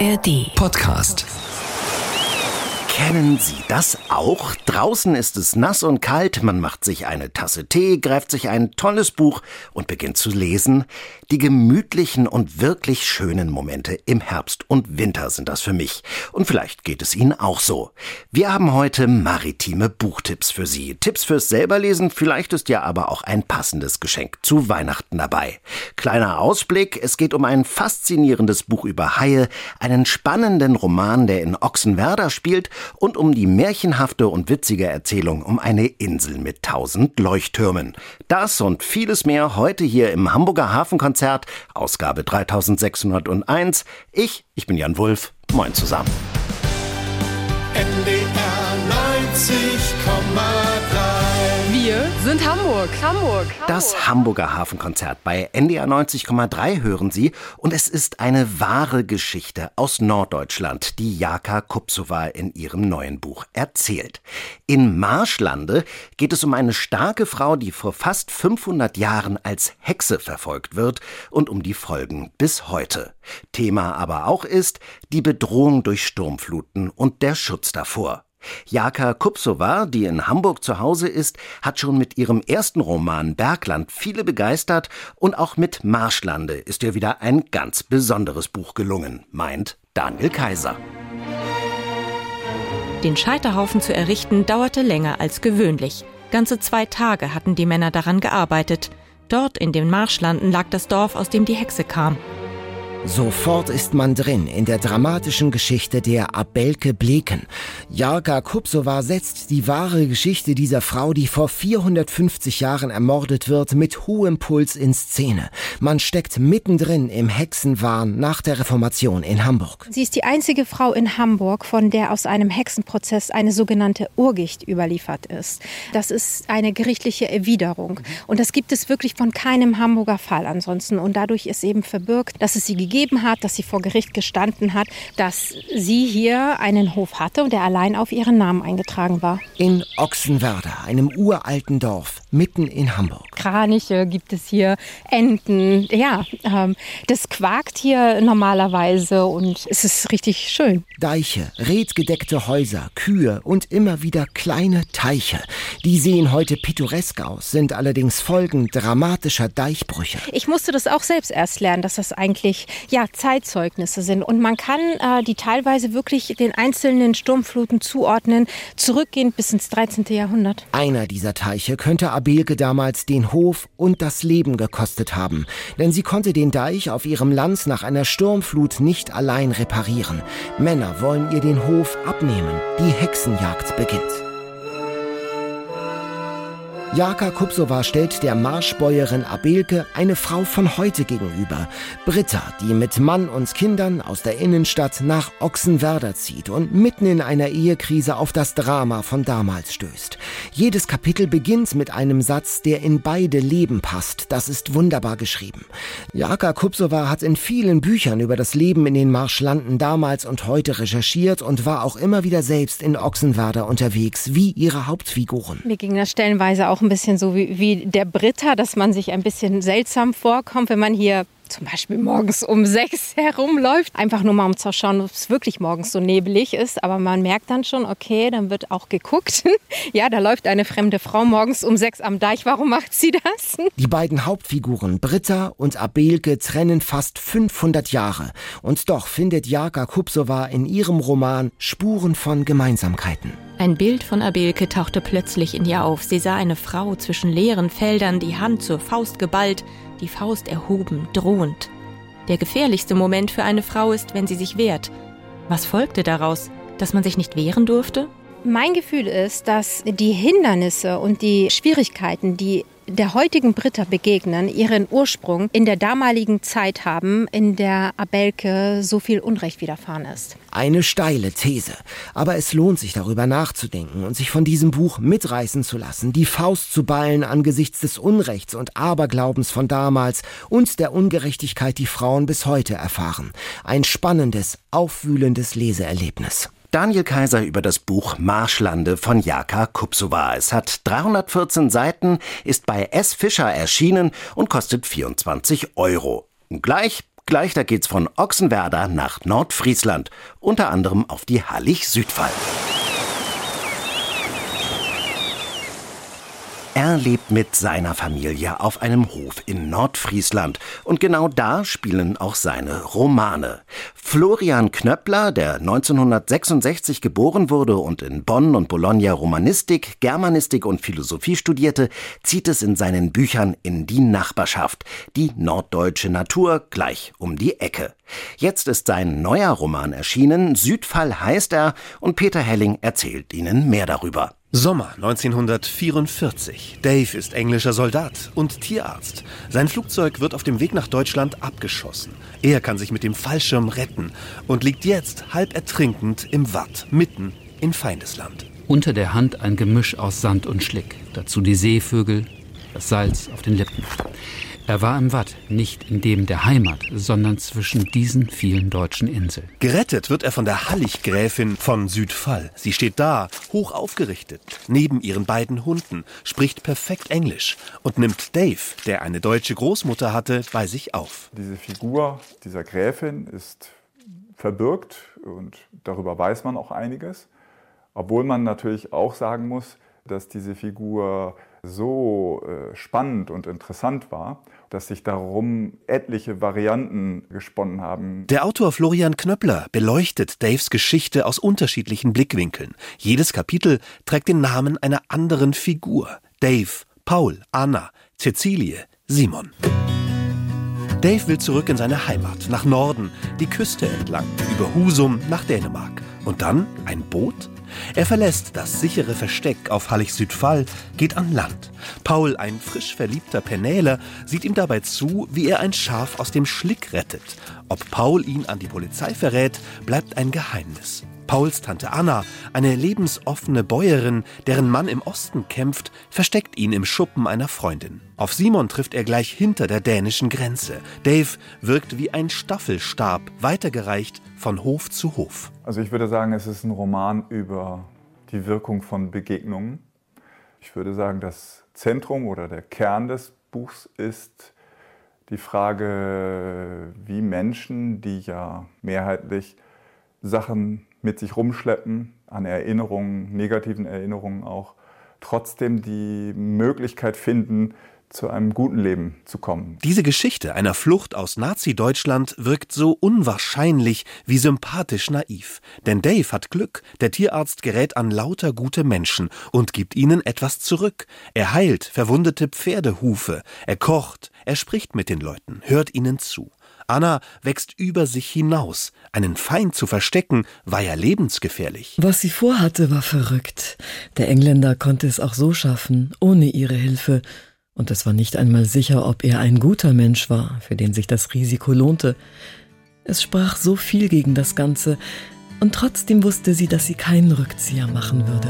ARD Podcast. Kennen Sie das auch? Draußen ist es nass und kalt, man macht sich eine Tasse Tee, greift sich ein tolles Buch und beginnt zu lesen. Die gemütlichen und wirklich schönen Momente im Herbst und Winter sind das für mich. Und vielleicht geht es Ihnen auch so. Wir haben heute maritime Buchtipps für Sie. Tipps fürs selberlesen, vielleicht ist ja aber auch ein passendes Geschenk zu Weihnachten dabei. Kleiner Ausblick, es geht um ein faszinierendes Buch über Haie, einen spannenden Roman, der in Ochsenwerder spielt und um die märchenhafte und witzige Erzählung um eine Insel mit tausend Leuchttürmen. Das und vieles mehr heute hier im Hamburger Hafenkonzert, Ausgabe 3601. Ich, ich bin Jan Wulff. Moin zusammen. NDR 90,3 Wir sind Hamburg. Hamburg. Das Hamburger Hafenkonzert bei NDR 90,3 hören Sie und es ist eine wahre Geschichte aus Norddeutschland, die Jaka Kupsova in ihrem neuen Buch erzählt. In Marschlande geht es um eine starke Frau, die vor fast 500 Jahren als Hexe verfolgt wird und um die Folgen bis heute. Thema aber auch ist die Bedrohung durch Sturmfluten und der Schutz davor. Jaka Kupsova, die in Hamburg zu Hause ist, hat schon mit ihrem ersten Roman Bergland viele begeistert und auch mit Marschlande ist ihr wieder ein ganz besonderes Buch gelungen, meint Daniel Kaiser. Den Scheiterhaufen zu errichten dauerte länger als gewöhnlich. Ganze zwei Tage hatten die Männer daran gearbeitet. Dort in den Marschlanden lag das Dorf, aus dem die Hexe kam. Sofort ist man drin in der dramatischen Geschichte der Abelke Bleken. Jarka Kupsova setzt die wahre Geschichte dieser Frau, die vor 450 Jahren ermordet wird, mit hohem Puls in Szene. Man steckt mittendrin im Hexenwahn nach der Reformation in Hamburg. Sie ist die einzige Frau in Hamburg, von der aus einem Hexenprozess eine sogenannte Urgicht überliefert ist. Das ist eine gerichtliche Erwiderung. Und das gibt es wirklich von keinem Hamburger Fall ansonsten. Und dadurch ist eben verbürgt, dass es sie gegeben hat, dass sie vor Gericht gestanden hat, dass sie hier einen Hof hatte und der allein auf ihren Namen eingetragen war. In Ochsenwerder, einem uralten Dorf, mitten in Hamburg. Kraniche gibt es hier, Enten, ja, ähm, das quakt hier normalerweise und es ist richtig schön. Deiche, redgedeckte Häuser, Kühe und immer wieder kleine Teiche. Die sehen heute pittoresk aus, sind allerdings Folgen dramatischer Deichbrüche. Ich musste das auch selbst erst lernen, dass das eigentlich ja Zeitzeugnisse sind und man kann äh, die teilweise wirklich den einzelnen Sturmfluten zuordnen, zurückgehend bis ins 13. Jahrhundert. Einer dieser Teiche könnte Abelke damals den Hof und das Leben gekostet haben, denn sie konnte den Deich auf ihrem Land nach einer Sturmflut nicht allein reparieren. Männer wollen ihr den Hof abnehmen. Die Hexenjagd beginnt. Jaka Kupsova stellt der Marschbäuerin Abelke eine Frau von heute gegenüber. Britta, die mit Mann und Kindern aus der Innenstadt nach Ochsenwerder zieht und mitten in einer Ehekrise auf das Drama von damals stößt. Jedes Kapitel beginnt mit einem Satz, der in beide Leben passt. Das ist wunderbar geschrieben. Jaka Kupsova hat in vielen Büchern über das Leben in den Marschlanden damals und heute recherchiert und war auch immer wieder selbst in Ochsenwerder unterwegs, wie ihre Hauptfiguren. Mir ging das stellenweise auch ein bisschen so wie, wie der Britta, dass man sich ein bisschen seltsam vorkommt, wenn man hier zum Beispiel morgens um sechs herumläuft. Einfach nur mal um zu schauen, ob es wirklich morgens so nebelig ist. Aber man merkt dann schon, okay, dann wird auch geguckt. ja, da läuft eine fremde Frau morgens um sechs am Deich. Warum macht sie das? Die beiden Hauptfiguren Britta und Abelke trennen fast 500 Jahre. Und doch findet Jaka Kupsova in ihrem Roman Spuren von Gemeinsamkeiten. Ein Bild von Abelke tauchte plötzlich in ihr auf. Sie sah eine Frau zwischen leeren Feldern, die Hand zur Faust geballt, die Faust erhoben, drohend. Der gefährlichste Moment für eine Frau ist, wenn sie sich wehrt. Was folgte daraus? Dass man sich nicht wehren durfte? Mein Gefühl ist, dass die Hindernisse und die Schwierigkeiten, die der heutigen Britta begegnen, ihren Ursprung in der damaligen Zeit haben, in der Abelke so viel Unrecht widerfahren ist. Eine steile These. Aber es lohnt sich darüber nachzudenken und sich von diesem Buch mitreißen zu lassen, die Faust zu ballen angesichts des Unrechts und Aberglaubens von damals und der Ungerechtigkeit, die Frauen bis heute erfahren. Ein spannendes, aufwühlendes Leseerlebnis. Daniel Kaiser über das Buch Marschlande von Jaka Kupsova. Es hat 314 Seiten, ist bei S. Fischer erschienen und kostet 24 Euro. Und gleich Gleich da geht's von Ochsenwerder nach Nordfriesland, unter anderem auf die Hallig-Südfall. Er lebt mit seiner Familie auf einem Hof in Nordfriesland und genau da spielen auch seine Romane. Florian Knöppler, der 1966 geboren wurde und in Bonn und Bologna Romanistik, Germanistik und Philosophie studierte, zieht es in seinen Büchern in die Nachbarschaft, die norddeutsche Natur gleich um die Ecke. Jetzt ist sein neuer Roman erschienen, Südfall heißt er, und Peter Helling erzählt Ihnen mehr darüber. Sommer 1944. Dave ist englischer Soldat und Tierarzt. Sein Flugzeug wird auf dem Weg nach Deutschland abgeschossen. Er kann sich mit dem Fallschirm retten und liegt jetzt halb ertrinkend im Watt, mitten in Feindesland. Unter der Hand ein Gemisch aus Sand und Schlick. Dazu die Seevögel, das Salz auf den Lippen. Er war im Watt, nicht in dem der Heimat, sondern zwischen diesen vielen deutschen Inseln. Gerettet wird er von der Hallig-Gräfin von Südfall. Sie steht da, hoch aufgerichtet, neben ihren beiden Hunden, spricht perfekt Englisch und nimmt Dave, der eine deutsche Großmutter hatte, bei sich auf. Diese Figur dieser Gräfin ist verbirgt und darüber weiß man auch einiges. Obwohl man natürlich auch sagen muss, dass diese Figur so äh, spannend und interessant war, dass sich darum etliche Varianten gesponnen haben. Der Autor Florian Knöppler beleuchtet Daves Geschichte aus unterschiedlichen Blickwinkeln. Jedes Kapitel trägt den Namen einer anderen Figur. Dave, Paul, Anna, Cecilie, Simon. Dave will zurück in seine Heimat, nach Norden, die Küste entlang, über Husum nach Dänemark. Und dann ein Boot? Er verlässt das sichere Versteck auf Hallig-Südfall, geht an Land. Paul, ein frisch verliebter Penäler, sieht ihm dabei zu, wie er ein Schaf aus dem Schlick rettet. Ob Paul ihn an die Polizei verrät, bleibt ein Geheimnis. Pauls Tante Anna, eine lebensoffene Bäuerin, deren Mann im Osten kämpft, versteckt ihn im Schuppen einer Freundin. Auf Simon trifft er gleich hinter der dänischen Grenze. Dave wirkt wie ein Staffelstab, weitergereicht von Hof zu Hof. Also ich würde sagen, es ist ein Roman über die Wirkung von Begegnungen. Ich würde sagen, das Zentrum oder der Kern des Buchs ist die Frage, wie Menschen, die ja mehrheitlich Sachen mit sich rumschleppen, an Erinnerungen, negativen Erinnerungen auch, trotzdem die Möglichkeit finden, zu einem guten Leben zu kommen. Diese Geschichte einer Flucht aus Nazi-Deutschland wirkt so unwahrscheinlich wie sympathisch naiv. Denn Dave hat Glück. Der Tierarzt gerät an lauter gute Menschen und gibt ihnen etwas zurück. Er heilt verwundete Pferdehufe. Er kocht. Er spricht mit den Leuten, hört ihnen zu. Anna wächst über sich hinaus. Einen Feind zu verstecken, war ja lebensgefährlich. Was sie vorhatte, war verrückt. Der Engländer konnte es auch so schaffen, ohne ihre Hilfe. Und es war nicht einmal sicher, ob er ein guter Mensch war, für den sich das Risiko lohnte. Es sprach so viel gegen das Ganze, und trotzdem wusste sie, dass sie keinen Rückzieher machen würde.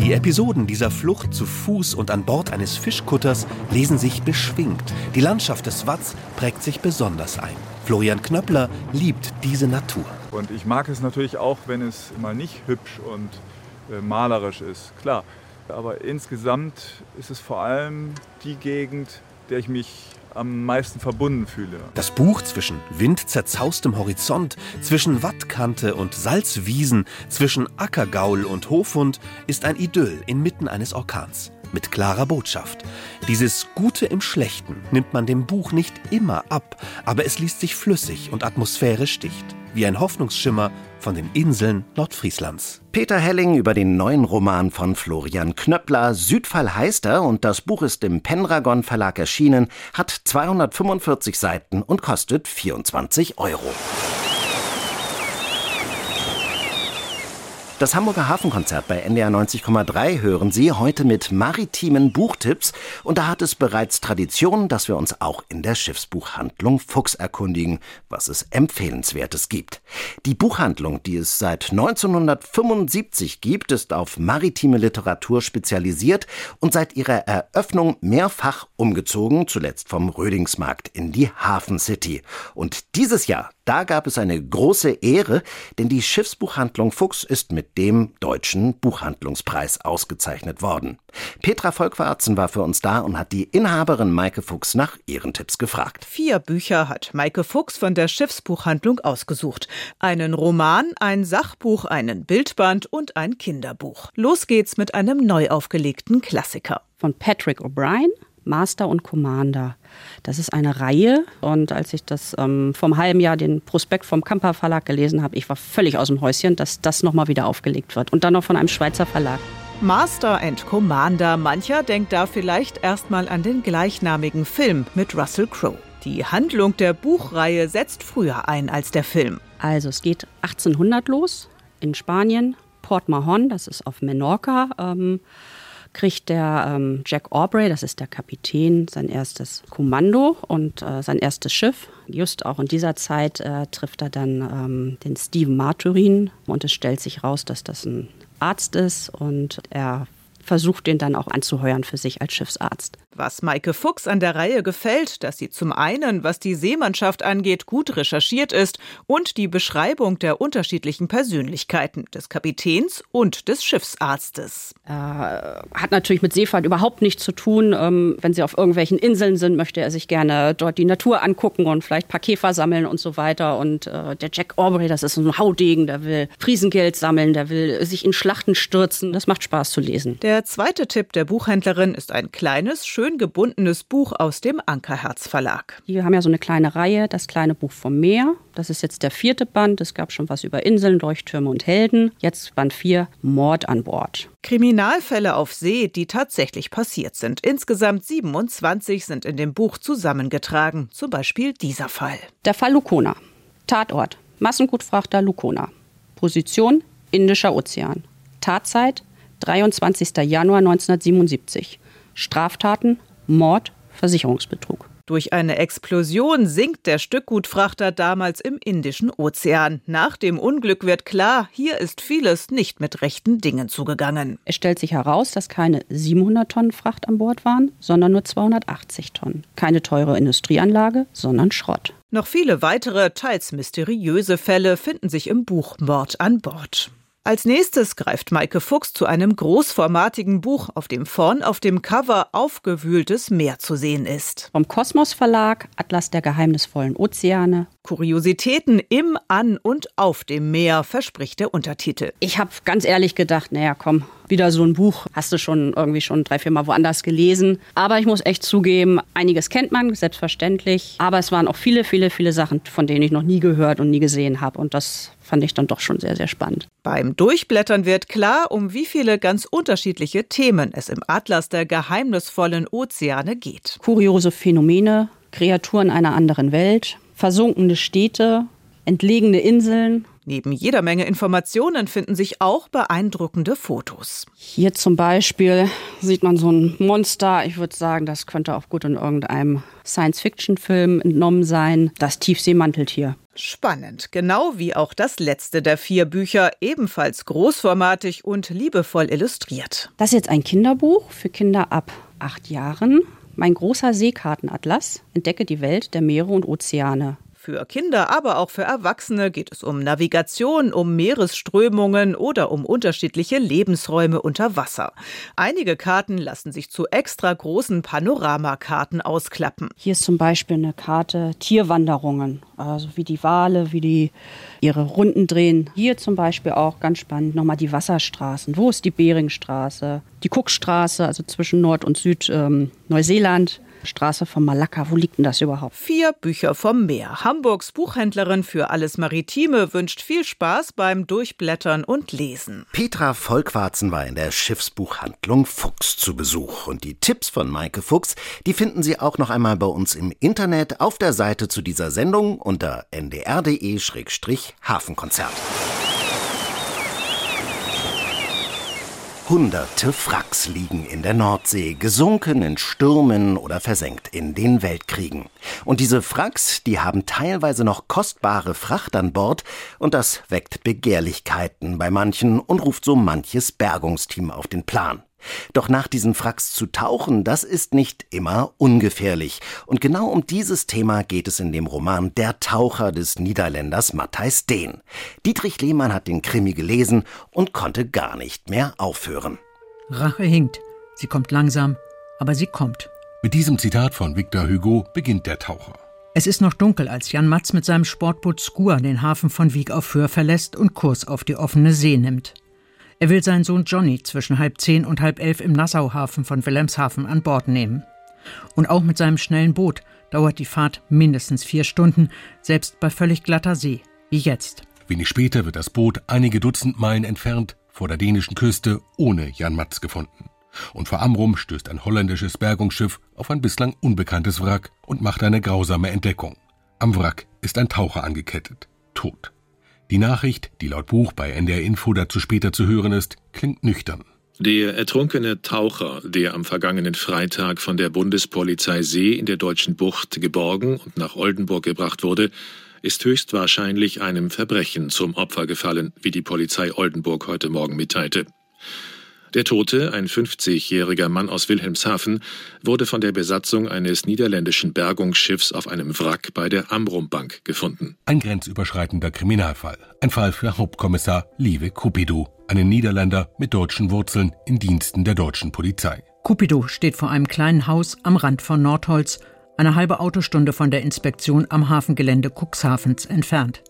Die Episoden dieser Flucht zu Fuß und an Bord eines Fischkutters lesen sich beschwingt. Die Landschaft des Watts prägt sich besonders ein. Florian Knöppler liebt diese Natur. Und ich mag es natürlich auch, wenn es mal nicht hübsch und äh, malerisch ist, klar. Aber insgesamt ist es vor allem die Gegend, der ich mich am meisten verbunden fühle. Das Buch zwischen windzerzaustem Horizont, zwischen Wattkante und Salzwiesen, zwischen Ackergaul und Hofhund ist ein Idyll inmitten eines Orkans. Mit klarer Botschaft. Dieses Gute im Schlechten nimmt man dem Buch nicht immer ab, aber es liest sich flüssig und atmosphärisch dicht. Wie ein Hoffnungsschimmer von den Inseln Nordfrieslands. Peter Helling über den neuen Roman von Florian Knöppler. Südfall heißt er und das Buch ist im Pendragon Verlag erschienen, hat 245 Seiten und kostet 24 Euro. Das Hamburger Hafenkonzert bei NDR 90,3 hören Sie heute mit maritimen Buchtipps. Und da hat es bereits Tradition, dass wir uns auch in der Schiffsbuchhandlung Fuchs erkundigen, was es Empfehlenswertes gibt. Die Buchhandlung, die es seit 1975 gibt, ist auf maritime Literatur spezialisiert und seit ihrer Eröffnung mehrfach umgezogen, zuletzt vom Rödingsmarkt in die Hafen City. Und dieses Jahr da gab es eine große Ehre, denn die Schiffsbuchhandlung Fuchs ist mit dem Deutschen Buchhandlungspreis ausgezeichnet worden. Petra Volkwarzen war für uns da und hat die Inhaberin Maike Fuchs nach ihren Tipps gefragt. Vier Bücher hat Maike Fuchs von der Schiffsbuchhandlung ausgesucht. Einen Roman, ein Sachbuch, einen Bildband und ein Kinderbuch. Los geht's mit einem neu aufgelegten Klassiker. Von Patrick O'Brien, Master und Commander. Das ist eine Reihe und als ich das ähm, vom halben Jahr den Prospekt vom Kamper Verlag gelesen habe, ich war völlig aus dem Häuschen, dass das nochmal wieder aufgelegt wird und dann noch von einem Schweizer Verlag. Master and Commander. Mancher denkt da vielleicht erstmal an den gleichnamigen Film mit Russell Crowe. Die Handlung der Buchreihe setzt früher ein als der Film. Also es geht 1800 los in Spanien, Port Mahon, das ist auf Menorca. Ähm, kriegt der ähm, Jack Aubrey, das ist der Kapitän, sein erstes Kommando und äh, sein erstes Schiff. Just auch in dieser Zeit äh, trifft er dann ähm, den Stephen Marturin und es stellt sich raus, dass das ein Arzt ist und er versucht den dann auch anzuheuern für sich als Schiffsarzt. Was Maike Fuchs an der Reihe gefällt, dass sie zum einen, was die Seemannschaft angeht, gut recherchiert ist und die Beschreibung der unterschiedlichen Persönlichkeiten des Kapitäns und des Schiffsarztes. Äh, hat natürlich mit Seefahrt überhaupt nichts zu tun. Ähm, wenn sie auf irgendwelchen Inseln sind, möchte er sich gerne dort die Natur angucken und vielleicht ein paar Käfer sammeln und so weiter. Und äh, der Jack Aubrey, das ist ein Haudegen, der will Friesengeld sammeln, der will sich in Schlachten stürzen. Das macht Spaß zu lesen. Der zweite Tipp der Buchhändlerin ist ein kleines, schön schön gebundenes Buch aus dem Ankerherz Verlag. Wir haben ja so eine kleine Reihe, das kleine Buch vom Meer. Das ist jetzt der vierte Band. Es gab schon was über Inseln, Leuchttürme und Helden. Jetzt Band 4, Mord an Bord. Kriminalfälle auf See, die tatsächlich passiert sind. Insgesamt 27 sind in dem Buch zusammengetragen. Zum Beispiel dieser Fall. Der Fall Lukona. Tatort. Massengutfrachter Lukona. Position Indischer Ozean. Tatzeit 23. Januar 1977. Straftaten, Mord, Versicherungsbetrug. Durch eine Explosion sinkt der Stückgutfrachter damals im Indischen Ozean. Nach dem Unglück wird klar, hier ist vieles nicht mit rechten Dingen zugegangen. Es stellt sich heraus, dass keine 700 Tonnen Fracht an Bord waren, sondern nur 280 Tonnen. Keine teure Industrieanlage, sondern Schrott. Noch viele weitere, teils mysteriöse Fälle finden sich im Buch Mord an Bord. Als nächstes greift Maike Fuchs zu einem großformatigen Buch, auf dem vorn auf dem Cover aufgewühltes Meer zu sehen ist. Vom Kosmos Verlag Atlas der geheimnisvollen Ozeane. Kuriositäten im, an und auf dem Meer, verspricht der Untertitel. Ich habe ganz ehrlich gedacht, naja, komm, wieder so ein Buch. Hast du schon irgendwie schon drei, vier Mal woanders gelesen. Aber ich muss echt zugeben, einiges kennt man, selbstverständlich. Aber es waren auch viele, viele, viele Sachen, von denen ich noch nie gehört und nie gesehen habe. Und das fand ich dann doch schon sehr, sehr spannend. Beim Durchblättern wird klar, um wie viele ganz unterschiedliche Themen es im Atlas der geheimnisvollen Ozeane geht. Kuriose Phänomene, Kreaturen einer anderen Welt, versunkene Städte, entlegene Inseln, Neben jeder Menge Informationen finden sich auch beeindruckende Fotos. Hier zum Beispiel sieht man so ein Monster. Ich würde sagen, das könnte auch gut in irgendeinem Science-Fiction-Film entnommen sein. Das Tiefseemanteltier. Spannend, genau wie auch das letzte der vier Bücher, ebenfalls großformatig und liebevoll illustriert. Das ist jetzt ein Kinderbuch für Kinder ab acht Jahren. Mein großer Seekartenatlas entdecke die Welt der Meere und Ozeane. Für Kinder, aber auch für Erwachsene geht es um Navigation, um Meeresströmungen oder um unterschiedliche Lebensräume unter Wasser. Einige Karten lassen sich zu extra großen Panoramakarten ausklappen. Hier ist zum Beispiel eine Karte Tierwanderungen, also wie die Wale, wie die ihre Runden drehen. Hier zum Beispiel auch ganz spannend nochmal die Wasserstraßen. Wo ist die Beringstraße? Die Cookstraße, also zwischen Nord- und Süd-Neuseeland. Ähm, Straße von Malakka. Wo liegt denn das überhaupt? Vier Bücher vom Meer. Hamburgs Buchhändlerin für alles Maritime wünscht viel Spaß beim Durchblättern und Lesen. Petra Volkwarzen war in der Schiffsbuchhandlung Fuchs zu Besuch. Und die Tipps von Maike Fuchs, die finden Sie auch noch einmal bei uns im Internet auf der Seite zu dieser Sendung unter ndr.de-hafenkonzert. Hunderte Wracks liegen in der Nordsee, gesunken in Stürmen oder versenkt in den Weltkriegen. Und diese Wracks, die haben teilweise noch kostbare Fracht an Bord und das weckt Begehrlichkeiten bei manchen und ruft so manches Bergungsteam auf den Plan. Doch nach diesen Fracks zu tauchen, das ist nicht immer ungefährlich. Und genau um dieses Thema geht es in dem Roman Der Taucher des Niederländers Matthijs Dehn. Dietrich Lehmann hat den Krimi gelesen und konnte gar nicht mehr aufhören. Rache hinkt. Sie kommt langsam, aber sie kommt. Mit diesem Zitat von Victor Hugo beginnt der Taucher. Es ist noch dunkel, als Jan Matz mit seinem Sportboot Skua den Hafen von Wieg auf Föhr verlässt und Kurs auf die offene See nimmt. Er will seinen Sohn Johnny zwischen halb zehn und halb elf im Nassauhafen von Wilhelmshaven an Bord nehmen. Und auch mit seinem schnellen Boot dauert die Fahrt mindestens vier Stunden, selbst bei völlig glatter See, wie jetzt. Wenig später wird das Boot einige Dutzend Meilen entfernt vor der dänischen Küste ohne Jan Matz gefunden. Und vor Amrum stößt ein holländisches Bergungsschiff auf ein bislang unbekanntes Wrack und macht eine grausame Entdeckung. Am Wrack ist ein Taucher angekettet, tot. Die Nachricht, die laut Buch bei NDR Info dazu später zu hören ist, klingt nüchtern. Der ertrunkene Taucher, der am vergangenen Freitag von der Bundespolizei See in der deutschen Bucht geborgen und nach Oldenburg gebracht wurde, ist höchstwahrscheinlich einem Verbrechen zum Opfer gefallen, wie die Polizei Oldenburg heute Morgen mitteilte. Der Tote, ein 50-jähriger Mann aus Wilhelmshaven, wurde von der Besatzung eines niederländischen Bergungsschiffs auf einem Wrack bei der Amrum-Bank gefunden. Ein grenzüberschreitender Kriminalfall. Ein Fall für Hauptkommissar Lieve Cupido, einen Niederländer mit deutschen Wurzeln in Diensten der deutschen Polizei. Cupido steht vor einem kleinen Haus am Rand von Nordholz, eine halbe Autostunde von der Inspektion am Hafengelände Cuxhavens entfernt.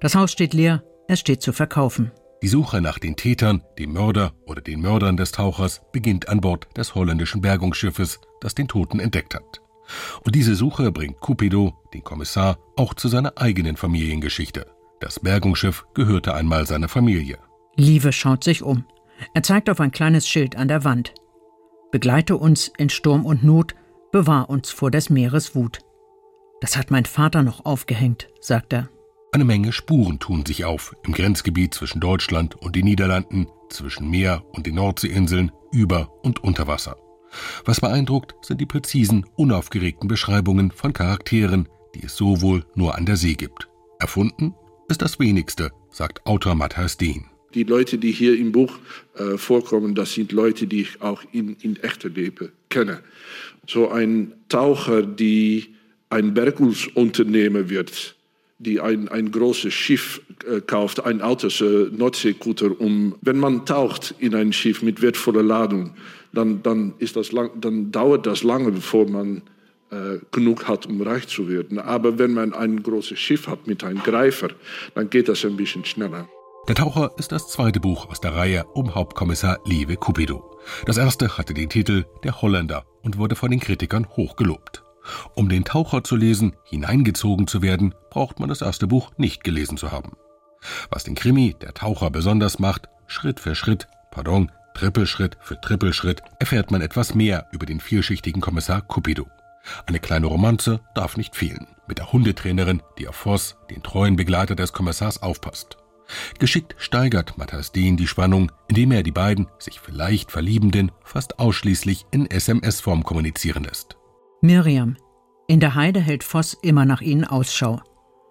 Das Haus steht leer, es steht zu verkaufen. Die Suche nach den Tätern, dem Mörder oder den Mördern des Tauchers beginnt an Bord des holländischen Bergungsschiffes, das den Toten entdeckt hat. Und diese Suche bringt Cupido, den Kommissar, auch zu seiner eigenen Familiengeschichte. Das Bergungsschiff gehörte einmal seiner Familie. Lieve schaut sich um. Er zeigt auf ein kleines Schild an der Wand. Begleite uns in Sturm und Not, bewahr uns vor des Meeres Wut. Das hat mein Vater noch aufgehängt, sagt er. Eine Menge Spuren tun sich auf im Grenzgebiet zwischen Deutschland und den Niederlanden, zwischen Meer und den Nordseeinseln, über und unter Wasser. Was beeindruckt, sind die präzisen, unaufgeregten Beschreibungen von Charakteren, die es so wohl nur an der See gibt. Erfunden ist das wenigste, sagt Autor Matthias Dehn. Die Leute, die hier im Buch äh, vorkommen, das sind Leute, die ich auch in, in echter Leben kenne. So ein Taucher, die ein Bergungsunternehmer wird, die ein, ein großes Schiff äh, kauft, ein altes äh, Nordseekutter, um, wenn man taucht in ein Schiff mit wertvoller Ladung, dann, dann, ist das lang, dann dauert das lange, bevor man äh, genug hat, um reich zu werden. Aber wenn man ein großes Schiff hat mit einem Greifer, dann geht das ein bisschen schneller. Der Taucher ist das zweite Buch aus der Reihe um Hauptkommissar Lieve Cupido. Das erste hatte den Titel Der Holländer und wurde von den Kritikern hochgelobt. Um den Taucher zu lesen, hineingezogen zu werden, braucht man das erste Buch nicht gelesen zu haben. Was den Krimi Der Taucher besonders macht, Schritt für Schritt, pardon, Trippelschritt für Trippelschritt, erfährt man etwas mehr über den vielschichtigen Kommissar Cupido. Eine kleine Romanze darf nicht fehlen, mit der Hundetrainerin, die auf Voss, den treuen Begleiter des Kommissars, aufpasst. Geschickt steigert Matthias Dehn die Spannung, indem er die beiden, sich vielleicht Verliebenden, fast ausschließlich in SMS-Form kommunizieren lässt. Miriam. In der Heide hält Voss immer nach ihnen Ausschau.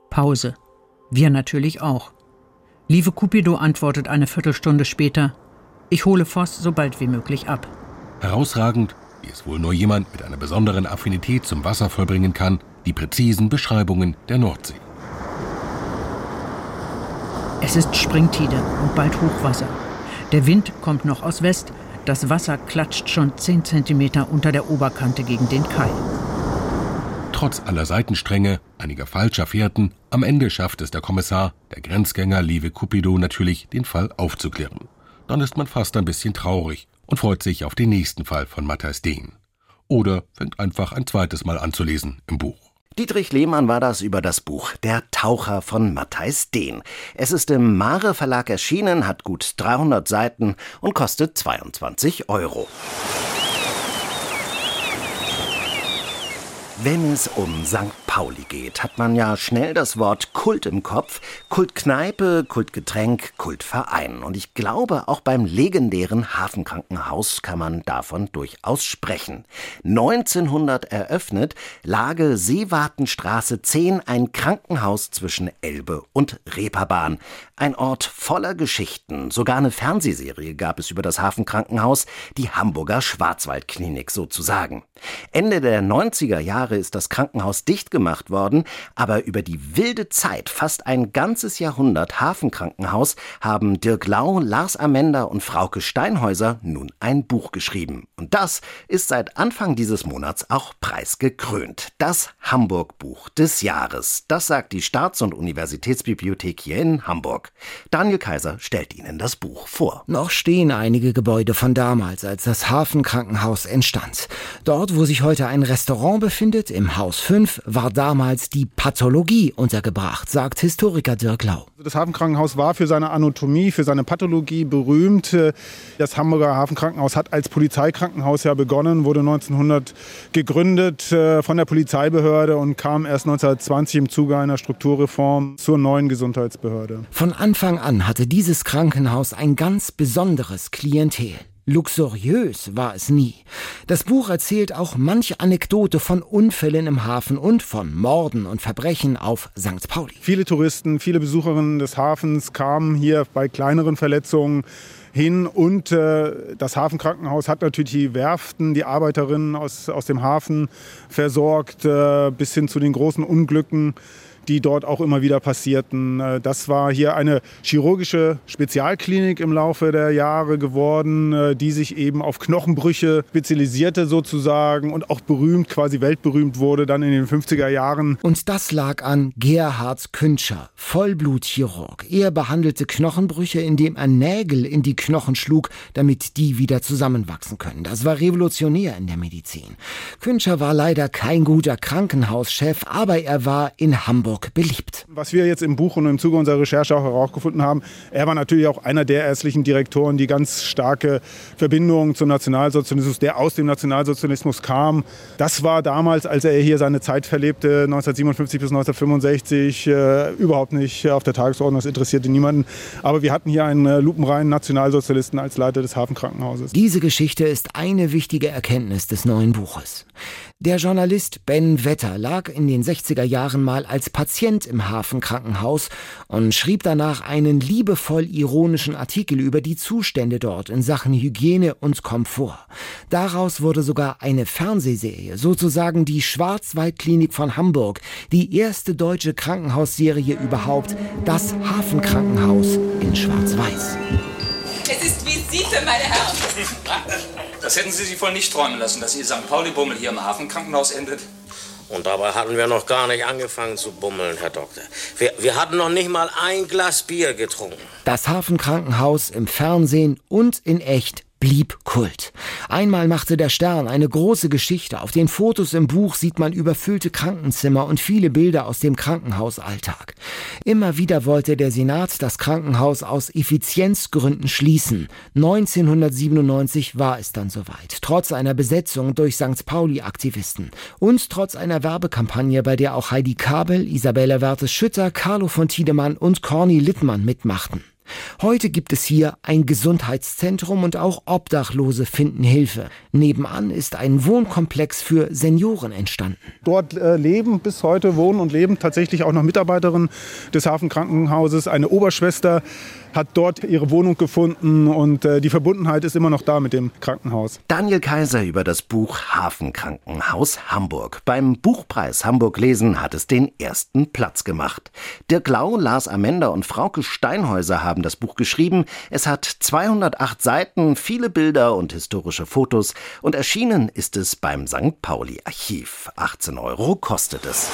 Pause. Wir natürlich auch. Lieve Cupido antwortet eine Viertelstunde später. Ich hole Voss so bald wie möglich ab. Herausragend, wie es wohl nur jemand mit einer besonderen Affinität zum Wasser vollbringen kann, die präzisen Beschreibungen der Nordsee. Es ist Springtide und bald Hochwasser. Der Wind kommt noch aus West, das Wasser klatscht schon 10 cm unter der Oberkante gegen den Kai. Trotz aller Seitenstränge, einiger falscher Fährten, am Ende schafft es der Kommissar, der Grenzgänger Lieve Cupido natürlich, den Fall aufzuklären. Dann ist man fast ein bisschen traurig und freut sich auf den nächsten Fall von Matthias Dehn. Oder fängt einfach ein zweites Mal an zu lesen im Buch. Dietrich Lehmann war das über das Buch Der Taucher von Matthijs Dehn. Es ist im Mare Verlag erschienen, hat gut 300 Seiten und kostet 22 Euro. Wenn es um St. Pauli geht, hat man ja schnell das Wort Kult im Kopf. Kultkneipe, Kultgetränk, Kultverein. Und ich glaube, auch beim legendären Hafenkrankenhaus kann man davon durchaus sprechen. 1900 eröffnet, Lage Seewartenstraße 10, ein Krankenhaus zwischen Elbe und Reeperbahn. Ein Ort voller Geschichten. Sogar eine Fernsehserie gab es über das Hafenkrankenhaus, die Hamburger Schwarzwaldklinik sozusagen. Ende der 90er Jahre ist das Krankenhaus dicht gemacht worden, aber über die wilde Zeit, fast ein ganzes Jahrhundert Hafenkrankenhaus, haben Dirk Lau, Lars Amender und Frauke Steinhäuser nun ein Buch geschrieben. Und das ist seit Anfang dieses Monats auch preisgekrönt. Das Hamburg-Buch des Jahres. Das sagt die Staats- und Universitätsbibliothek hier in Hamburg. Daniel Kaiser stellt Ihnen das Buch vor. Noch stehen einige Gebäude von damals, als das Hafenkrankenhaus entstand. Dort, wo sich heute ein Restaurant befindet, im Haus 5, war damals die Pathologie untergebracht, sagt Historiker Dirk Lau. Das Hafenkrankenhaus war für seine Anatomie, für seine Pathologie berühmt. Das Hamburger Hafenkrankenhaus hat als Polizeikrankenhaus ja begonnen, wurde 1900 gegründet äh, von der Polizeibehörde und kam erst 1920 im Zuge einer Strukturreform zur neuen Gesundheitsbehörde. Von Anfang an hatte dieses Krankenhaus ein ganz besonderes Klientel. Luxuriös war es nie. Das Buch erzählt auch manche Anekdote von Unfällen im Hafen und von Morden und Verbrechen auf St. Pauli. Viele Touristen, viele Besucherinnen des Hafens kamen hier bei kleineren Verletzungen hin und äh, das Hafenkrankenhaus hat natürlich die Werften, die Arbeiterinnen aus, aus dem Hafen versorgt, äh, bis hin zu den großen Unglücken die dort auch immer wieder passierten. Äh, das war hier eine chirurgische Spezialklinik im Laufe der Jahre geworden, äh, die sich eben auf Knochenbrüche spezialisierte sozusagen und auch berühmt, quasi weltberühmt wurde dann in den 50er Jahren. Und das lag an Gerhard Künscher, Vollblutchirurg. Er behandelte Knochenbrüche, indem er Nägel in die Knochen schlug, damit die wieder zusammenwachsen können. Das war revolutionär in der Medizin. Künscher war leider kein guter Krankenhauschef, aber er war in Hamburg Hamburg beliebt. Was wir jetzt im Buch und im Zuge unserer Recherche auch herausgefunden haben, er war natürlich auch einer der ärztlichen Direktoren, die ganz starke Verbindungen zum Nationalsozialismus, der aus dem Nationalsozialismus kam. Das war damals, als er hier seine Zeit verlebte, 1957 bis 1965, äh, überhaupt nicht auf der Tagesordnung. Das interessierte niemanden. Aber wir hatten hier einen äh, lupenreinen Nationalsozialisten als Leiter des Hafenkrankenhauses. Diese Geschichte ist eine wichtige Erkenntnis des neuen Buches. Der Journalist Ben Wetter lag in den 60er Jahren mal als Patient im Hafenkrankenhaus und schrieb danach einen liebevoll ironischen Artikel über die Zustände dort in Sachen Hygiene und Komfort. Daraus wurde sogar eine Fernsehserie, sozusagen die Schwarzwaldklinik von Hamburg, die erste deutsche Krankenhausserie überhaupt, das Hafenkrankenhaus in Schwarz-Weiß. Es ist Visite, meine Herren. Das hätten Sie sich wohl nicht träumen lassen, dass Ihr St. Pauli-Bummel hier im Hafenkrankenhaus endet. Und dabei hatten wir noch gar nicht angefangen zu bummeln, Herr Doktor. Wir, wir hatten noch nicht mal ein Glas Bier getrunken. Das Hafenkrankenhaus im Fernsehen und in echt blieb Kult. Einmal machte der Stern eine große Geschichte. Auf den Fotos im Buch sieht man überfüllte Krankenzimmer und viele Bilder aus dem Krankenhausalltag. Immer wieder wollte der Senat das Krankenhaus aus Effizienzgründen schließen. 1997 war es dann soweit. Trotz einer Besetzung durch St. Pauli-Aktivisten und trotz einer Werbekampagne, bei der auch Heidi Kabel, Isabella Wertes-Schütter, Carlo von Tiedemann und Corny Littmann mitmachten. Heute gibt es hier ein Gesundheitszentrum und auch Obdachlose finden Hilfe. Nebenan ist ein Wohnkomplex für Senioren entstanden. Dort äh, leben bis heute, wohnen und leben tatsächlich auch noch Mitarbeiterinnen des Hafenkrankenhauses. Eine Oberschwester hat dort ihre Wohnung gefunden und äh, die Verbundenheit ist immer noch da mit dem Krankenhaus. Daniel Kaiser über das Buch Hafenkrankenhaus Hamburg. Beim Buchpreis Hamburg Lesen hat es den ersten Platz gemacht. Dirk Lau, Lars Amender und Frauke Steinhäuser haben das Buch geschrieben. Es hat 208 Seiten, viele Bilder und historische Fotos und erschienen ist es beim St. Pauli Archiv. 18 Euro kostet es.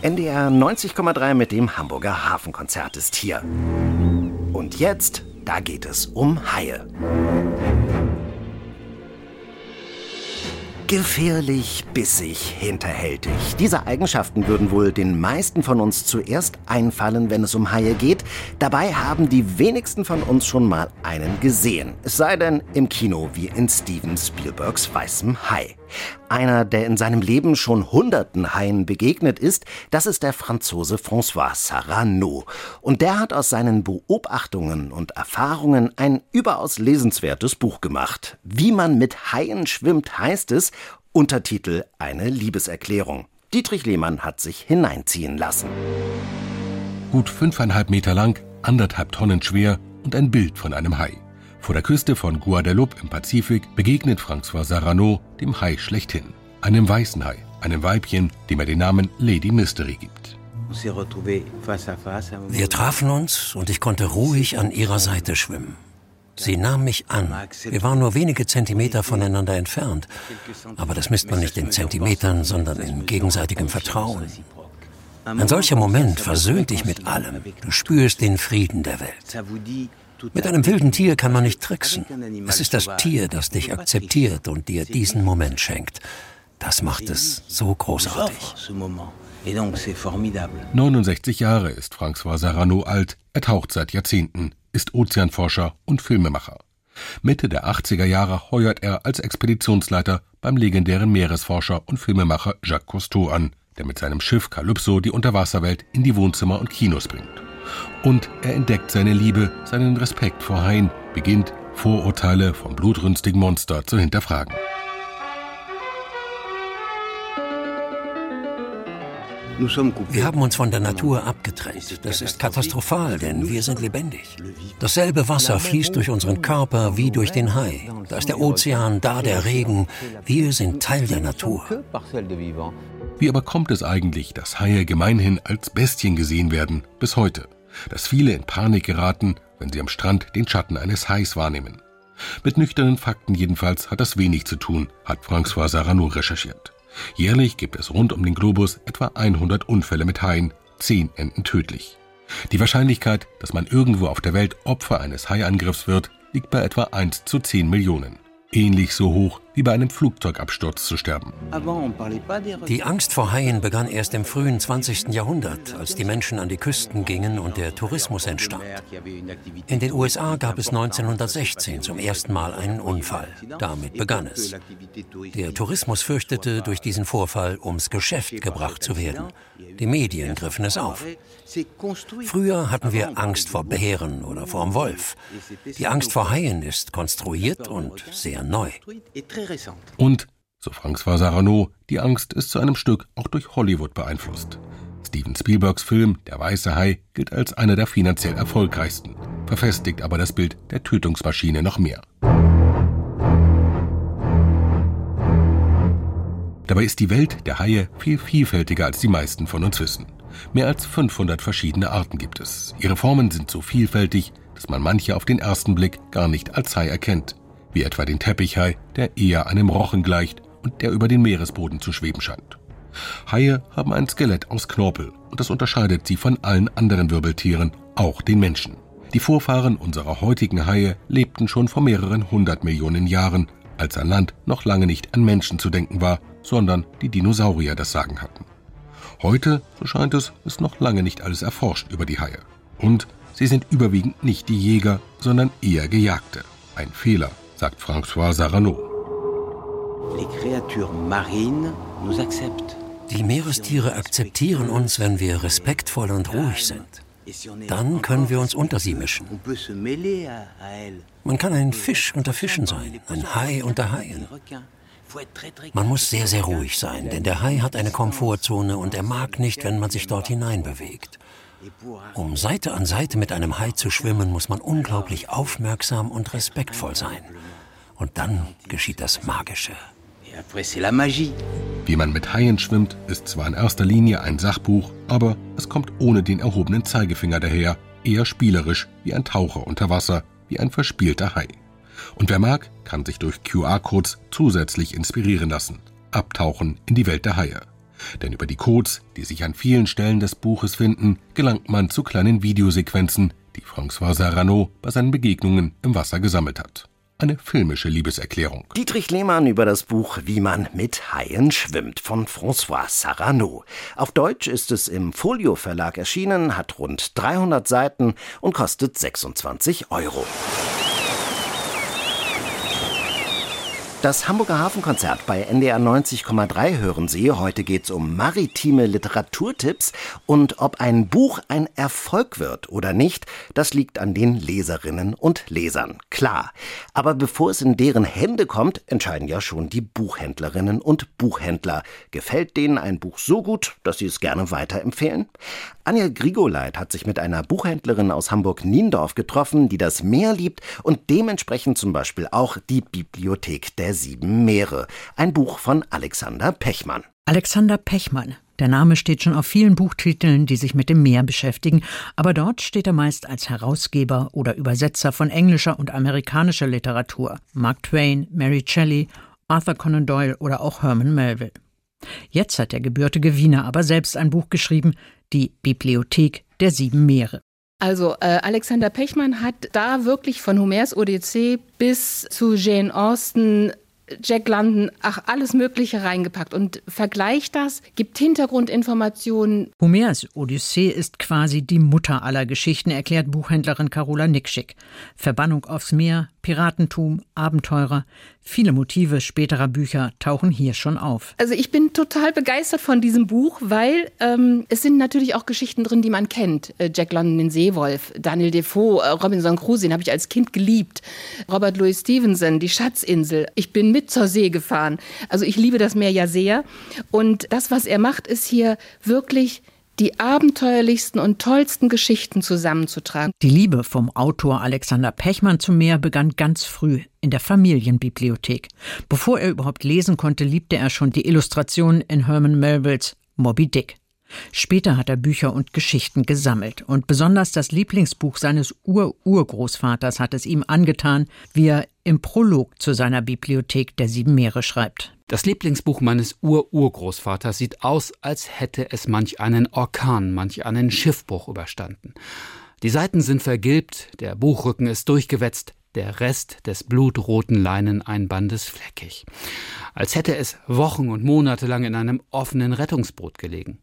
NDR 90,3 mit dem Hamburger Hafenkonzert ist hier. Und jetzt, da geht es um Haie. Gefährlich, bissig, hinterhältig. Diese Eigenschaften würden wohl den meisten von uns zuerst einfallen, wenn es um Haie geht. Dabei haben die wenigsten von uns schon mal einen gesehen. Es sei denn im Kino wie in Steven Spielbergs Weißem Hai. Einer, der in seinem Leben schon hunderten Haien begegnet ist, das ist der Franzose François Sarano. Und der hat aus seinen Beobachtungen und Erfahrungen ein überaus lesenswertes Buch gemacht. Wie man mit Haien schwimmt, heißt es, Untertitel Eine Liebeserklärung. Dietrich Lehmann hat sich hineinziehen lassen. Gut fünfeinhalb Meter lang, anderthalb Tonnen schwer und ein Bild von einem Hai. Vor der Küste von Guadeloupe im Pazifik begegnet François Sarano dem Hai schlechthin. Einem weißen Hai, einem Weibchen, dem er den Namen Lady Mystery gibt. Wir trafen uns und ich konnte ruhig an ihrer Seite schwimmen. Sie nahm mich an. Wir waren nur wenige Zentimeter voneinander entfernt. Aber das misst man nicht in Zentimetern, sondern in gegenseitigem Vertrauen. Ein solcher Moment versöhnt dich mit allem. Du spürst den Frieden der Welt. Mit einem wilden Tier kann man nicht tricksen. Es ist das Tier, das dich akzeptiert und dir diesen Moment schenkt. Das macht es so großartig. 69 Jahre ist François Sarano alt. Er taucht seit Jahrzehnten, ist Ozeanforscher und Filmemacher. Mitte der 80er Jahre heuert er als Expeditionsleiter beim legendären Meeresforscher und Filmemacher Jacques Cousteau an, der mit seinem Schiff Calypso die Unterwasserwelt in die Wohnzimmer und Kinos bringt. Und er entdeckt seine Liebe, seinen Respekt vor Haien, beginnt Vorurteile vom blutrünstigen Monster zu hinterfragen. Wir haben uns von der Natur abgetrennt. Das ist katastrophal, denn wir sind lebendig. Dasselbe Wasser fließt durch unseren Körper wie durch den Hai. Da ist der Ozean, da der Regen. Wir sind Teil der Natur. Wie aber kommt es eigentlich, dass Haie gemeinhin als Bestien gesehen werden, bis heute? Dass viele in Panik geraten, wenn sie am Strand den Schatten eines Hais wahrnehmen. Mit nüchternen Fakten jedenfalls hat das wenig zu tun, hat François Sarano recherchiert. Jährlich gibt es rund um den Globus etwa 100 Unfälle mit Haien, 10 enden tödlich. Die Wahrscheinlichkeit, dass man irgendwo auf der Welt Opfer eines Haiangriffs wird, liegt bei etwa 1 zu 10 Millionen ähnlich so hoch wie bei einem Flugzeugabsturz zu sterben. Die Angst vor Haien begann erst im frühen 20. Jahrhundert, als die Menschen an die Küsten gingen und der Tourismus entstand. In den USA gab es 1916 zum ersten Mal einen Unfall. Damit begann es. Der Tourismus fürchtete, durch diesen Vorfall ums Geschäft gebracht zu werden. Die Medien griffen es auf. Früher hatten wir Angst vor Bären oder vor dem Wolf. Die Angst vor Haien ist konstruiert und sehr neu. Und, so François Sarano, die Angst ist zu einem Stück auch durch Hollywood beeinflusst. Steven Spielbergs Film Der weiße Hai gilt als einer der finanziell erfolgreichsten, verfestigt aber das Bild der Tötungsmaschine noch mehr. Dabei ist die Welt der Haie viel vielfältiger als die meisten von uns wissen. Mehr als 500 verschiedene Arten gibt es. Ihre Formen sind so vielfältig, dass man manche auf den ersten Blick gar nicht als Hai erkennt, wie etwa den Teppichhai, der eher einem Rochen gleicht und der über den Meeresboden zu schweben scheint. Haie haben ein Skelett aus Knorpel und das unterscheidet sie von allen anderen Wirbeltieren, auch den Menschen. Die Vorfahren unserer heutigen Haie lebten schon vor mehreren hundert Millionen Jahren, als an Land noch lange nicht an Menschen zu denken war, sondern die Dinosaurier das Sagen hatten. Heute, so scheint es, ist noch lange nicht alles erforscht über die Haie. Und sie sind überwiegend nicht die Jäger, sondern eher Gejagte. Ein Fehler, sagt François Sarano. Die Meerestiere akzeptieren uns, wenn wir respektvoll und ruhig sind. Dann können wir uns unter sie mischen. Man kann ein Fisch unter Fischen sein, ein Hai unter Haien. Man muss sehr, sehr ruhig sein, denn der Hai hat eine Komfortzone und er mag nicht, wenn man sich dort hineinbewegt. Um Seite an Seite mit einem Hai zu schwimmen, muss man unglaublich aufmerksam und respektvoll sein. Und dann geschieht das Magische. Wie man mit Haien schwimmt, ist zwar in erster Linie ein Sachbuch, aber es kommt ohne den erhobenen Zeigefinger daher, eher spielerisch wie ein Taucher unter Wasser, wie ein verspielter Hai. Und wer mag, kann sich durch QR-Codes zusätzlich inspirieren lassen, abtauchen in die Welt der Haie. Denn über die Codes, die sich an vielen Stellen des Buches finden, gelangt man zu kleinen Videosequenzen, die François Sarano bei seinen Begegnungen im Wasser gesammelt hat. eine filmische Liebeserklärung. Dietrich Lehmann über das Buch Wie man mit Haien schwimmt von François Sarano. Auf Deutsch ist es im Folio Verlag erschienen, hat rund 300 Seiten und kostet 26 Euro. Das Hamburger Hafenkonzert bei NDR 90,3 hören Sie. Heute geht's um maritime Literaturtipps und ob ein Buch ein Erfolg wird oder nicht, das liegt an den Leserinnen und Lesern. Klar. Aber bevor es in deren Hände kommt, entscheiden ja schon die Buchhändlerinnen und Buchhändler. Gefällt denen ein Buch so gut, dass sie es gerne weiterempfehlen? Anja Grigoleit hat sich mit einer Buchhändlerin aus Hamburg-Niendorf getroffen, die das Meer liebt und dementsprechend zum Beispiel auch die Bibliothek der Sieben Meere. Ein Buch von Alexander Pechmann. Alexander Pechmann. Der Name steht schon auf vielen Buchtiteln, die sich mit dem Meer beschäftigen, aber dort steht er meist als Herausgeber oder Übersetzer von englischer und amerikanischer Literatur. Mark Twain, Mary Shelley, Arthur Conan Doyle oder auch Herman Melville. Jetzt hat der gebürtige Wiener aber selbst ein Buch geschrieben, die Bibliothek der sieben Meere. Also äh, Alexander Pechmann hat da wirklich von Homers Odyssee bis zu Jane Austen Jack London, ach, alles Mögliche reingepackt und vergleicht das, gibt Hintergrundinformationen. Homers Odyssee ist quasi die Mutter aller Geschichten, erklärt Buchhändlerin Carola Nickschick. Verbannung aufs Meer, Piratentum, Abenteurer, viele Motive späterer Bücher tauchen hier schon auf. Also ich bin total begeistert von diesem Buch, weil ähm, es sind natürlich auch Geschichten drin, die man kennt. Äh, Jack London, den Seewolf, Daniel Defoe, äh, Robinson Crusoe, den habe ich als Kind geliebt. Robert Louis Stevenson, die Schatzinsel. Ich bin mit zur See gefahren. Also ich liebe das Meer ja sehr. Und das, was er macht, ist hier wirklich die abenteuerlichsten und tollsten Geschichten zusammenzutragen. Die Liebe vom Autor Alexander Pechmann zum Meer begann ganz früh in der Familienbibliothek. Bevor er überhaupt lesen konnte, liebte er schon die Illustrationen in Herman Melvilles Moby Dick. Später hat er Bücher und Geschichten gesammelt und besonders das Lieblingsbuch seines Ur-Urgroßvaters hat es ihm angetan, wie er im Prolog zu seiner Bibliothek der Sieben Meere schreibt. Das Lieblingsbuch meines Ur-Urgroßvaters sieht aus, als hätte es manch einen Orkan, manch einen Schiffbruch überstanden. Die Seiten sind vergilbt, der Buchrücken ist durchgewetzt, der Rest des blutroten Leineneinbandes fleckig. Als hätte es Wochen und Monate lang in einem offenen Rettungsboot gelegen.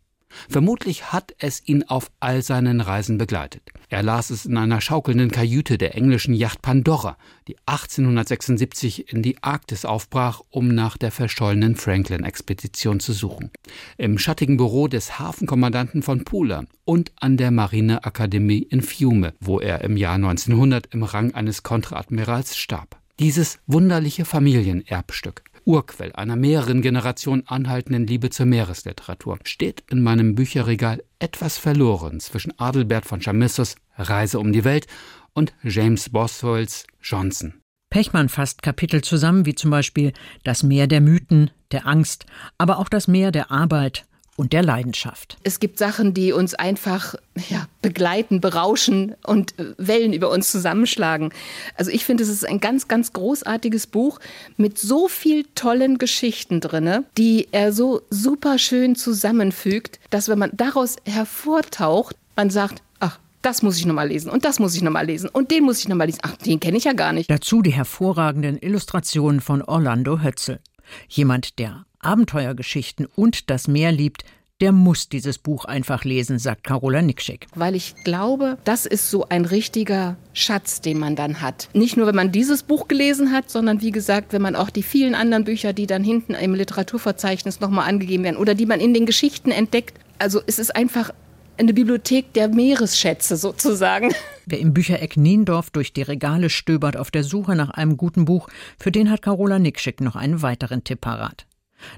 Vermutlich hat es ihn auf all seinen Reisen begleitet. Er las es in einer schaukelnden Kajüte der englischen Yacht Pandora, die 1876 in die Arktis aufbrach, um nach der verschollenen Franklin-Expedition zu suchen. Im schattigen Büro des Hafenkommandanten von Pula und an der Marineakademie in Fiume, wo er im Jahr 1900 im Rang eines Kontradmirals starb. Dieses wunderliche Familienerbstück Urquell einer mehreren Generationen anhaltenden Liebe zur Meeresliteratur, steht in meinem Bücherregal etwas verloren zwischen Adelbert von Chamissos Reise um die Welt und James Boswells Johnson. Pechmann fasst Kapitel zusammen, wie zum Beispiel das Meer der Mythen, der Angst, aber auch das Meer der Arbeit und der Leidenschaft. Es gibt Sachen, die uns einfach ja, begleiten, berauschen und äh, Wellen über uns zusammenschlagen. Also ich finde, es ist ein ganz, ganz großartiges Buch mit so viel tollen Geschichten drinne, die er so super schön zusammenfügt, dass wenn man daraus hervortaucht, man sagt, ach, das muss ich nochmal lesen und das muss ich nochmal lesen und den muss ich nochmal lesen. Ach, den kenne ich ja gar nicht. Dazu die hervorragenden Illustrationen von Orlando Hötzel. Jemand, der Abenteuergeschichten und das Meer liebt, der muss dieses Buch einfach lesen, sagt Carola Nikschek. Weil ich glaube, das ist so ein richtiger Schatz, den man dann hat. Nicht nur, wenn man dieses Buch gelesen hat, sondern wie gesagt, wenn man auch die vielen anderen Bücher, die dann hinten im Literaturverzeichnis nochmal angegeben werden oder die man in den Geschichten entdeckt. Also es ist einfach eine Bibliothek der Meeresschätze sozusagen. Wer im Büchereck Niendorf durch die Regale stöbert auf der Suche nach einem guten Buch, für den hat Carola Nikschik noch einen weiteren Tipp parat.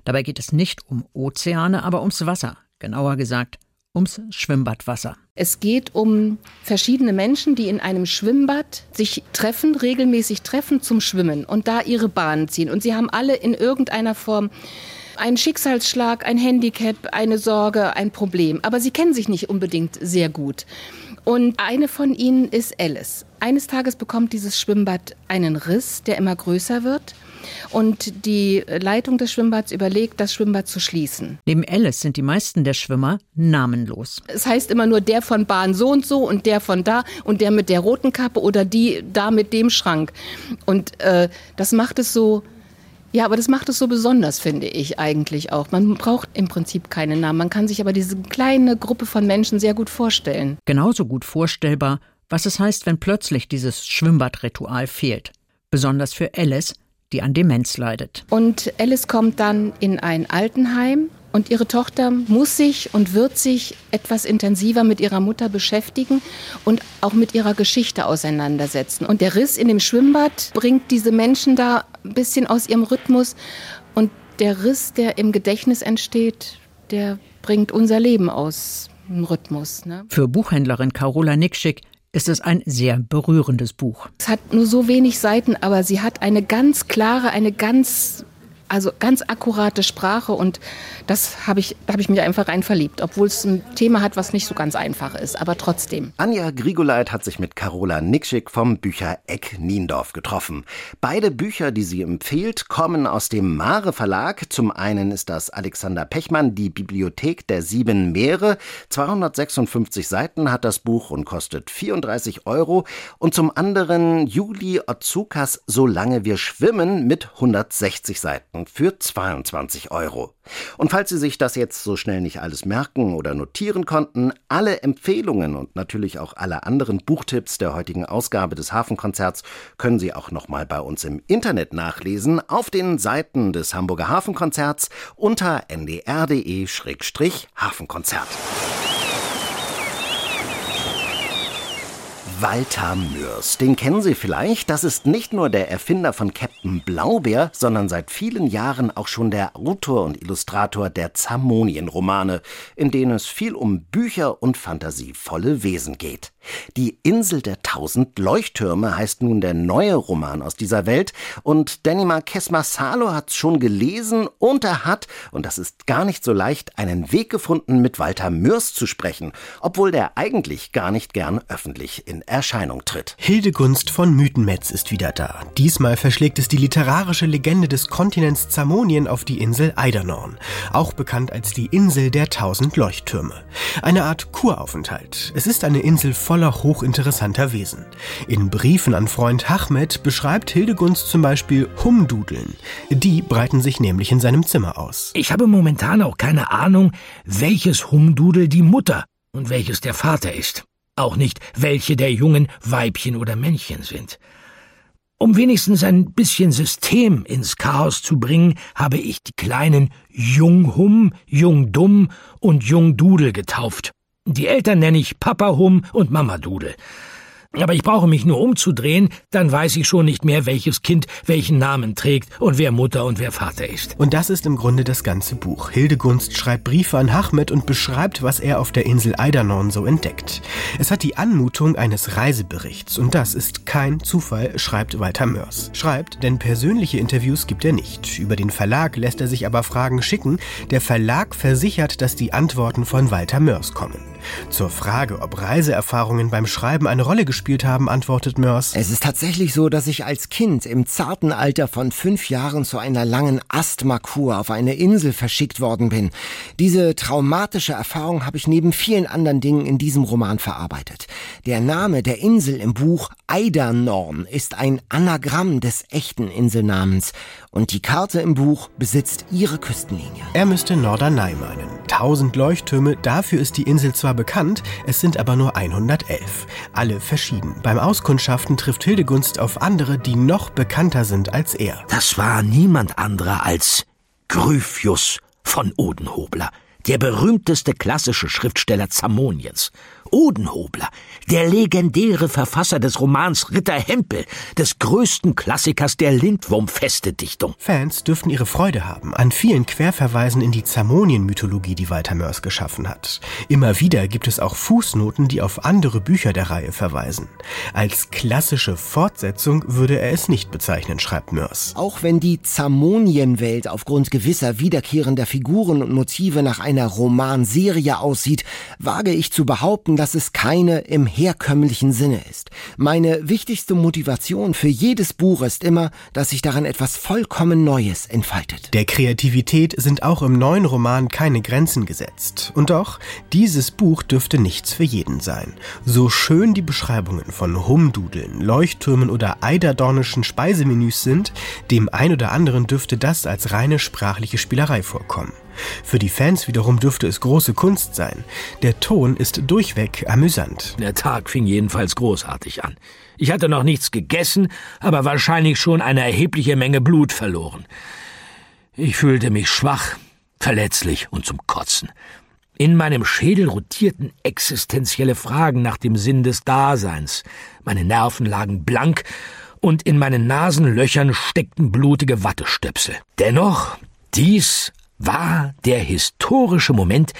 Dabei geht es nicht um Ozeane, aber ums Wasser, genauer gesagt ums Schwimmbadwasser. Es geht um verschiedene Menschen, die in einem Schwimmbad sich treffen, regelmäßig treffen zum Schwimmen und da ihre Bahnen ziehen. Und sie haben alle in irgendeiner Form einen Schicksalsschlag, ein Handicap, eine Sorge, ein Problem. Aber sie kennen sich nicht unbedingt sehr gut. Und eine von ihnen ist Alice. Eines Tages bekommt dieses Schwimmbad einen Riss, der immer größer wird. Und die Leitung des Schwimmbads überlegt, das Schwimmbad zu schließen. Neben Alice sind die meisten der Schwimmer namenlos. Es heißt immer nur der von Bahn so und so und der von da und der mit der roten Kappe oder die da mit dem Schrank. Und äh, das macht es so ja, aber das macht es so besonders, finde ich eigentlich auch. Man braucht im Prinzip keinen Namen. Man kann sich aber diese kleine Gruppe von Menschen sehr gut vorstellen. Genauso gut vorstellbar, was es heißt, wenn plötzlich dieses Schwimmbadritual fehlt. Besonders für Alice, die an Demenz leidet. Und Alice kommt dann in ein Altenheim und ihre Tochter muss sich und wird sich etwas intensiver mit ihrer Mutter beschäftigen und auch mit ihrer Geschichte auseinandersetzen. Und der Riss in dem Schwimmbad bringt diese Menschen da ein bisschen aus ihrem Rhythmus. Und der Riss, der im Gedächtnis entsteht, der bringt unser Leben aus dem Rhythmus. Ne? Für Buchhändlerin Carola Nickschick ist es ein sehr berührendes Buch. Es hat nur so wenig Seiten, aber sie hat eine ganz klare, eine ganz also ganz akkurate Sprache und das habe ich, da habe ich mich einfach rein verliebt, obwohl es ein Thema hat, was nicht so ganz einfach ist, aber trotzdem. Anja Grigoleit hat sich mit Carola Nikschik vom Büchereck Niendorf getroffen. Beide Bücher, die sie empfiehlt, kommen aus dem Mare Verlag. Zum einen ist das Alexander Pechmann, die Bibliothek der sieben Meere. 256 Seiten hat das Buch und kostet 34 Euro. Und zum anderen Juli Otsukas Solange wir schwimmen mit 160 Seiten für 22 Euro. Und falls Sie sich das jetzt so schnell nicht alles merken oder notieren konnten, alle Empfehlungen und natürlich auch alle anderen Buchtipps der heutigen Ausgabe des Hafenkonzerts können Sie auch nochmal bei uns im Internet nachlesen, auf den Seiten des Hamburger Hafenkonzerts unter ndr.de-hafenkonzert. Walter Mörs. Den kennen Sie vielleicht. Das ist nicht nur der Erfinder von Captain Blaubeer, sondern seit vielen Jahren auch schon der Autor und Illustrator der Zamonien-Romane, in denen es viel um Bücher und fantasievolle Wesen geht. Die Insel der tausend Leuchttürme heißt nun der neue Roman aus dieser Welt und Danny Marquez Marsalo hat's schon gelesen und er hat, und das ist gar nicht so leicht, einen Weg gefunden, mit Walter Mörs zu sprechen, obwohl der eigentlich gar nicht gern öffentlich in Erscheinung tritt. Hildegunst von Mythenmetz ist wieder da. Diesmal verschlägt es die literarische Legende des Kontinents Zamonien auf die Insel Eidernorn, auch bekannt als die Insel der tausend Leuchttürme. Eine Art Kuraufenthalt. Es ist eine Insel voller hochinteressanter Wesen. In Briefen an Freund Hachmet beschreibt Hildegunst zum Beispiel Humdudeln. Die breiten sich nämlich in seinem Zimmer aus. Ich habe momentan auch keine Ahnung, welches Humdudel die Mutter und welches der Vater ist. Auch nicht, welche der Jungen Weibchen oder Männchen sind. Um wenigstens ein bisschen System ins Chaos zu bringen, habe ich die kleinen Junghum, Jungdumm und Jungdudel getauft. Die Eltern nenne ich Papa Hum und Mama Dudel. Aber ich brauche mich nur umzudrehen, dann weiß ich schon nicht mehr, welches Kind welchen Namen trägt und wer Mutter und wer Vater ist. Und das ist im Grunde das ganze Buch. Hildegunst schreibt Briefe an Hachmet und beschreibt, was er auf der Insel Eidernorn so entdeckt. Es hat die Anmutung eines Reiseberichts und das ist kein Zufall, schreibt Walter Mörs. Schreibt, denn persönliche Interviews gibt er nicht. Über den Verlag lässt er sich aber Fragen schicken. Der Verlag versichert, dass die Antworten von Walter Mörs kommen. Zur Frage, ob Reiseerfahrungen beim Schreiben eine Rolle gespielt haben, antwortet Mörs. Es ist tatsächlich so, dass ich als Kind im zarten Alter von fünf Jahren zu einer langen Asthmakur auf eine Insel verschickt worden bin. Diese traumatische Erfahrung habe ich neben vielen anderen Dingen in diesem Roman verarbeitet. Der Name der Insel im Buch Eidernorn ist ein Anagramm des echten Inselnamens und die Karte im Buch besitzt ihre Küstenlinie. Er müsste Norderney meinen. Tausend Leuchttürme, dafür ist die Insel zwar bekannt, es sind aber nur 111. Alle verschieden. Beim Auskundschaften trifft Hildegunst auf andere, die noch bekannter sind als er. Das war niemand anderer als Gryphius von Odenhobler, der berühmteste klassische Schriftsteller Zamoniens. Odenhobler, der legendäre Verfasser des Romans Ritter Hempel, des größten Klassikers der Lindwurmfeste-Dichtung. Fans dürften ihre Freude haben an vielen Querverweisen in die Zamonien-Mythologie, die Walter Mörs geschaffen hat. Immer wieder gibt es auch Fußnoten, die auf andere Bücher der Reihe verweisen. Als klassische Fortsetzung würde er es nicht bezeichnen, schreibt Mörs. Auch wenn die Zamonien-Welt aufgrund gewisser wiederkehrender Figuren und Motive nach einer Romanserie aussieht, wage ich zu behaupten, dass es keine im herkömmlichen Sinne ist. Meine wichtigste Motivation für jedes Buch ist immer, dass sich daran etwas vollkommen Neues entfaltet. Der Kreativität sind auch im neuen Roman keine Grenzen gesetzt. Und doch, dieses Buch dürfte nichts für jeden sein. So schön die Beschreibungen von Humdudeln, Leuchttürmen oder eiderdornischen Speisemenüs sind, dem ein oder anderen dürfte das als reine sprachliche Spielerei vorkommen. Für die Fans wiederum dürfte es große Kunst sein. Der Ton ist durchweg amüsant. Der Tag fing jedenfalls großartig an. Ich hatte noch nichts gegessen, aber wahrscheinlich schon eine erhebliche Menge Blut verloren. Ich fühlte mich schwach, verletzlich und zum Kotzen. In meinem Schädel rotierten existenzielle Fragen nach dem Sinn des Daseins. Meine Nerven lagen blank und in meinen Nasenlöchern steckten blutige Wattestöpsel. Dennoch, dies war der historische Moment,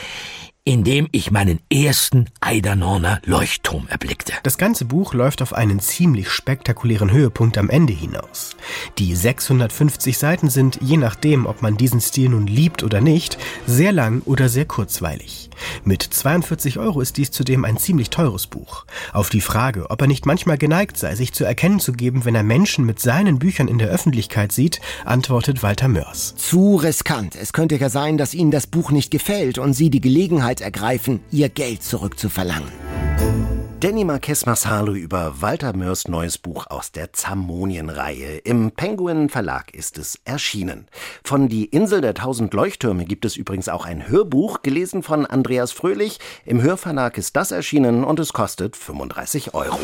in dem ich meinen ersten Eidernorner Leuchtturm erblickte. Das ganze Buch läuft auf einen ziemlich spektakulären Höhepunkt am Ende hinaus. Die 650 Seiten sind, je nachdem, ob man diesen Stil nun liebt oder nicht, sehr lang oder sehr kurzweilig. Mit 42 Euro ist dies zudem ein ziemlich teures Buch. Auf die Frage, ob er nicht manchmal geneigt sei, sich zu erkennen zu geben, wenn er Menschen mit seinen Büchern in der Öffentlichkeit sieht, antwortet Walter Mörs. Zu riskant. Es könnte ja sein, dass Ihnen das Buch nicht gefällt und Sie die Gelegenheit ergreifen, Ihr Geld zurückzuverlangen. Danny Marquez Marsalo über Walter Mörs neues Buch aus der Zamonien-Reihe. Im Penguin Verlag ist es erschienen. Von Die Insel der tausend Leuchttürme gibt es übrigens auch ein Hörbuch, gelesen von Andreas Fröhlich. Im Hörverlag ist das erschienen und es kostet 35 Euro.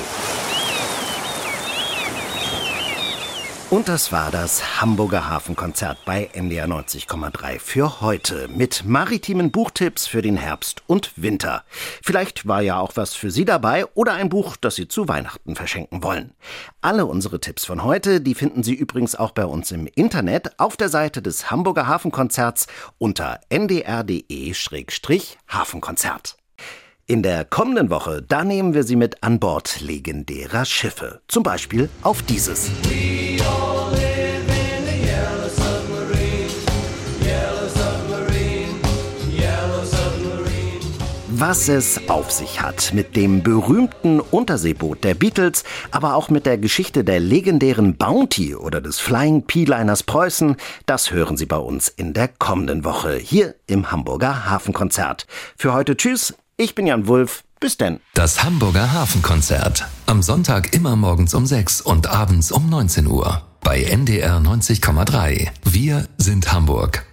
Und das war das Hamburger Hafenkonzert bei NDR 90,3 für heute mit maritimen Buchtipps für den Herbst und Winter. Vielleicht war ja auch was für Sie dabei oder ein Buch, das Sie zu Weihnachten verschenken wollen. Alle unsere Tipps von heute, die finden Sie übrigens auch bei uns im Internet auf der Seite des Hamburger Hafenkonzerts unter ndr.de-hafenkonzert. In der kommenden Woche, da nehmen wir Sie mit an Bord legendärer Schiffe. Zum Beispiel auf dieses. Was es auf sich hat mit dem berühmten Unterseeboot der Beatles, aber auch mit der Geschichte der legendären Bounty oder des Flying P-Liners Preußen, das hören Sie bei uns in der kommenden Woche hier im Hamburger Hafenkonzert. Für heute tschüss, ich bin Jan Wulff, bis denn. Das Hamburger Hafenkonzert. Am Sonntag immer morgens um 6 und abends um 19 Uhr. Bei NDR 90,3. Wir sind Hamburg.